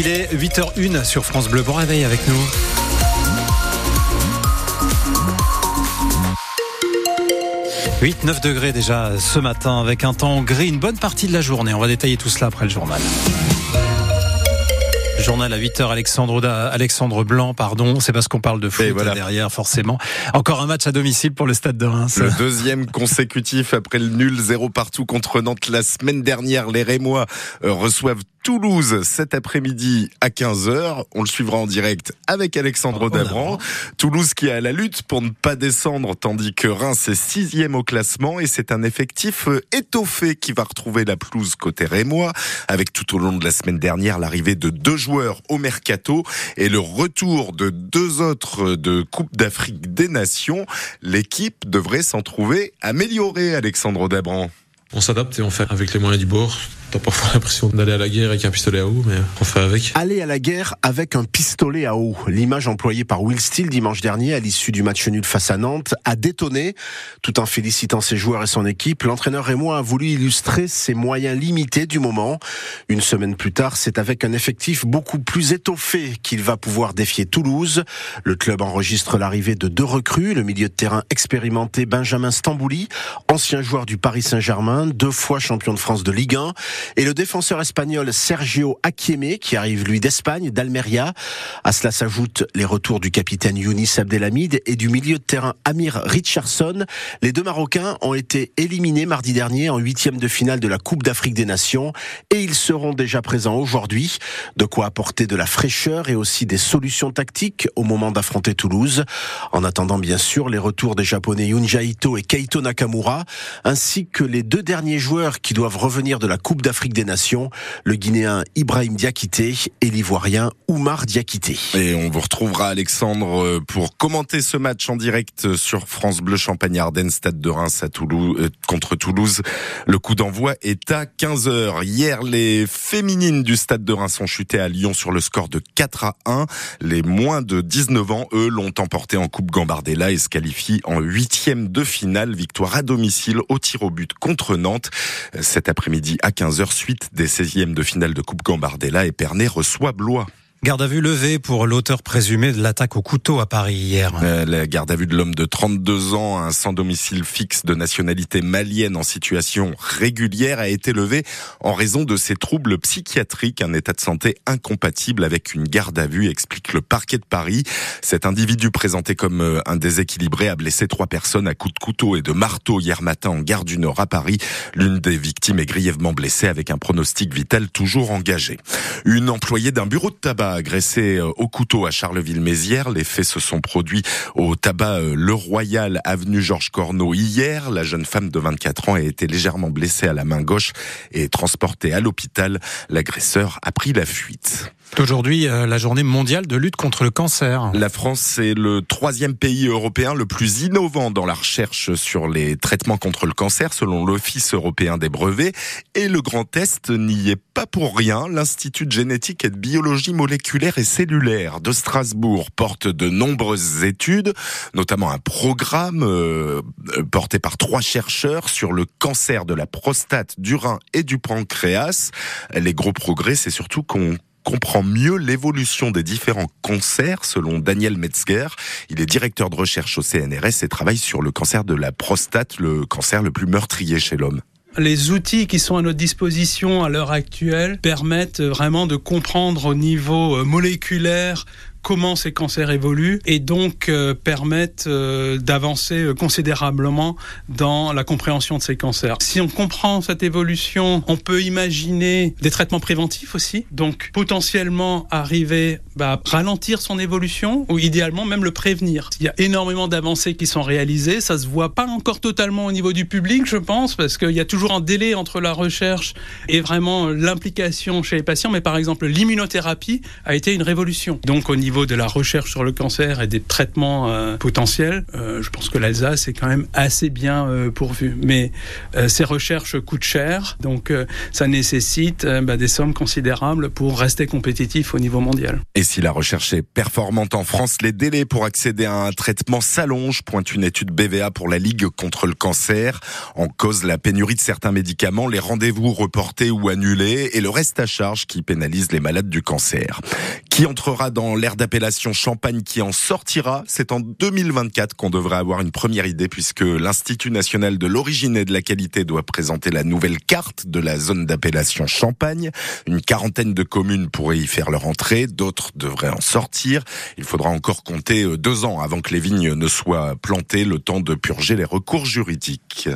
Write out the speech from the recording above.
Il est 8h01 sur France Bleu. Bon réveil avec nous. « 8-9 degrés déjà ce matin avec un temps gris une bonne partie de la journée. On va détailler tout cela après le journal. Journal à 8h, Alexandre, Alexandre Blanc, pardon. C'est parce qu'on parle de foot voilà. derrière, forcément. Encore un match à domicile pour le Stade de Reims. Le deuxième consécutif après le nul 0 partout contre Nantes la semaine dernière. Les Rémois euh, reçoivent Toulouse cet après-midi à 15h. On le suivra en direct avec Alexandre Dabran. Toulouse qui est à la lutte pour ne pas descendre, tandis que Reims est sixième au classement et c'est un effectif euh, étoffé qui va retrouver la pelouse côté rémois avec tout au long de la semaine dernière l'arrivée de deux joueurs au mercato et le retour de deux autres de Coupe d'Afrique des Nations. L'équipe devrait s'en trouver améliorée, Alexandre Dabran. On s'adapte et on fait avec les moyens du bord. T'as parfois l'impression d'aller à la guerre avec un pistolet à eau, mais on fait avec. Aller à la guerre avec un pistolet à eau. L'image employée par Will Steele dimanche dernier à l'issue du match nul face à Nantes a détonné. Tout en félicitant ses joueurs et son équipe, l'entraîneur Raymond a voulu illustrer ses moyens limités du moment. Une semaine plus tard, c'est avec un effectif beaucoup plus étoffé qu'il va pouvoir défier Toulouse. Le club enregistre l'arrivée de deux recrues, le milieu de terrain expérimenté Benjamin Stambouli, ancien joueur du Paris Saint-Germain, deux fois champion de France de Ligue 1 et le défenseur espagnol Sergio Akieme, qui arrive lui d'Espagne, d'Almeria. À cela s'ajoutent les retours du capitaine Younis Abdelhamid et du milieu de terrain Amir Richardson. Les deux Marocains ont été éliminés mardi dernier en huitième de finale de la Coupe d'Afrique des Nations et ils seront déjà présents aujourd'hui. De quoi apporter de la fraîcheur et aussi des solutions tactiques au moment d'affronter Toulouse. En attendant bien sûr les retours des Japonais Yunja Ito et Keito Nakamura, ainsi que les deux derniers joueurs qui doivent revenir de la Coupe d'Afrique des Nations, le Guinéen Ibrahim Diakité et l'Ivoirien Oumar Diakité. Et on vous retrouvera Alexandre pour commenter ce match en direct sur France Bleu Champagne-Ardenne, Stade de Reims à Toulouse, euh, contre Toulouse. Le coup d'envoi est à 15h. Hier, les féminines du Stade de Reims ont chuté à Lyon sur le score de 4 à 1. Les moins de 19 ans, eux, l'ont emporté en Coupe Gambardella et se qualifient en huitième de finale. Victoire à domicile au tir au but contre Nantes. Cet après-midi à 15h suite des 16e de finale de Coupe Gambardella, Épernay reçoit Blois. Garde à vue levée pour l'auteur présumé de l'attaque au couteau à Paris hier. Euh, la garde à vue de l'homme de 32 ans, un sans domicile fixe de nationalité malienne en situation régulière, a été levée en raison de ses troubles psychiatriques, un état de santé incompatible avec une garde à vue, explique le parquet de Paris. Cet individu présenté comme euh, un déséquilibré a blessé trois personnes à coups de couteau et de marteau hier matin en gare du Nord à Paris. L'une des victimes est grièvement blessée avec un pronostic vital toujours engagé. Une employée d'un bureau de tabac agressé euh, au couteau à Charleville-Mézières. Les faits se sont produits au tabac euh, Le Royal, avenue Georges Corneau hier. La jeune femme de 24 ans a été légèrement blessée à la main gauche et transportée à l'hôpital. L'agresseur a pris la fuite. Aujourd'hui, euh, la journée mondiale de lutte contre le cancer. La France est le troisième pays européen le plus innovant dans la recherche sur les traitements contre le cancer, selon l'Office européen des brevets. Et le Grand Est n'y est pas pour rien. L'Institut de génétique et de biologie moléculaire et cellulaire de Strasbourg porte de nombreuses études, notamment un programme euh, porté par trois chercheurs sur le cancer de la prostate, du rein et du pancréas. Les gros progrès, c'est surtout qu'on comprend mieux l'évolution des différents cancers, selon Daniel Metzger. Il est directeur de recherche au CNRS et travaille sur le cancer de la prostate, le cancer le plus meurtrier chez l'homme les outils qui sont à notre disposition à l'heure actuelle permettent vraiment de comprendre au niveau euh, moléculaire comment ces cancers évoluent et donc euh, permettent euh, d'avancer euh, considérablement dans la compréhension de ces cancers. Si on comprend cette évolution, on peut imaginer des traitements préventifs aussi, donc potentiellement arriver bah, à ralentir son évolution ou idéalement même le prévenir. Il y a énormément d'avancées qui sont réalisées, ça se voit pas encore totalement au niveau du public, je pense, parce qu'il y a toujours un délai entre la recherche et vraiment l'implication chez les patients, mais par exemple l'immunothérapie a été une révolution. Donc au niveau niveau de la recherche sur le cancer et des traitements potentiels, je pense que l'Alsace est quand même assez bien pourvue. Mais ces recherches coûtent cher, donc ça nécessite bah, des sommes considérables pour rester compétitif au niveau mondial. Et si la recherche est performante en France, les délais pour accéder à un traitement s'allongent, pointe une étude BVA pour la Ligue contre le cancer. En cause la pénurie de certains médicaments, les rendez-vous reportés ou annulés et le reste à charge qui pénalise les malades du cancer. Qui entrera dans l'ère d'appellation Champagne, qui en sortira C'est en 2024 qu'on devrait avoir une première idée puisque l'Institut national de l'origine et de la qualité doit présenter la nouvelle carte de la zone d'appellation Champagne. Une quarantaine de communes pourraient y faire leur entrée, d'autres devraient en sortir. Il faudra encore compter euh, deux ans avant que les vignes ne soient plantées, le temps de purger les recours juridiques.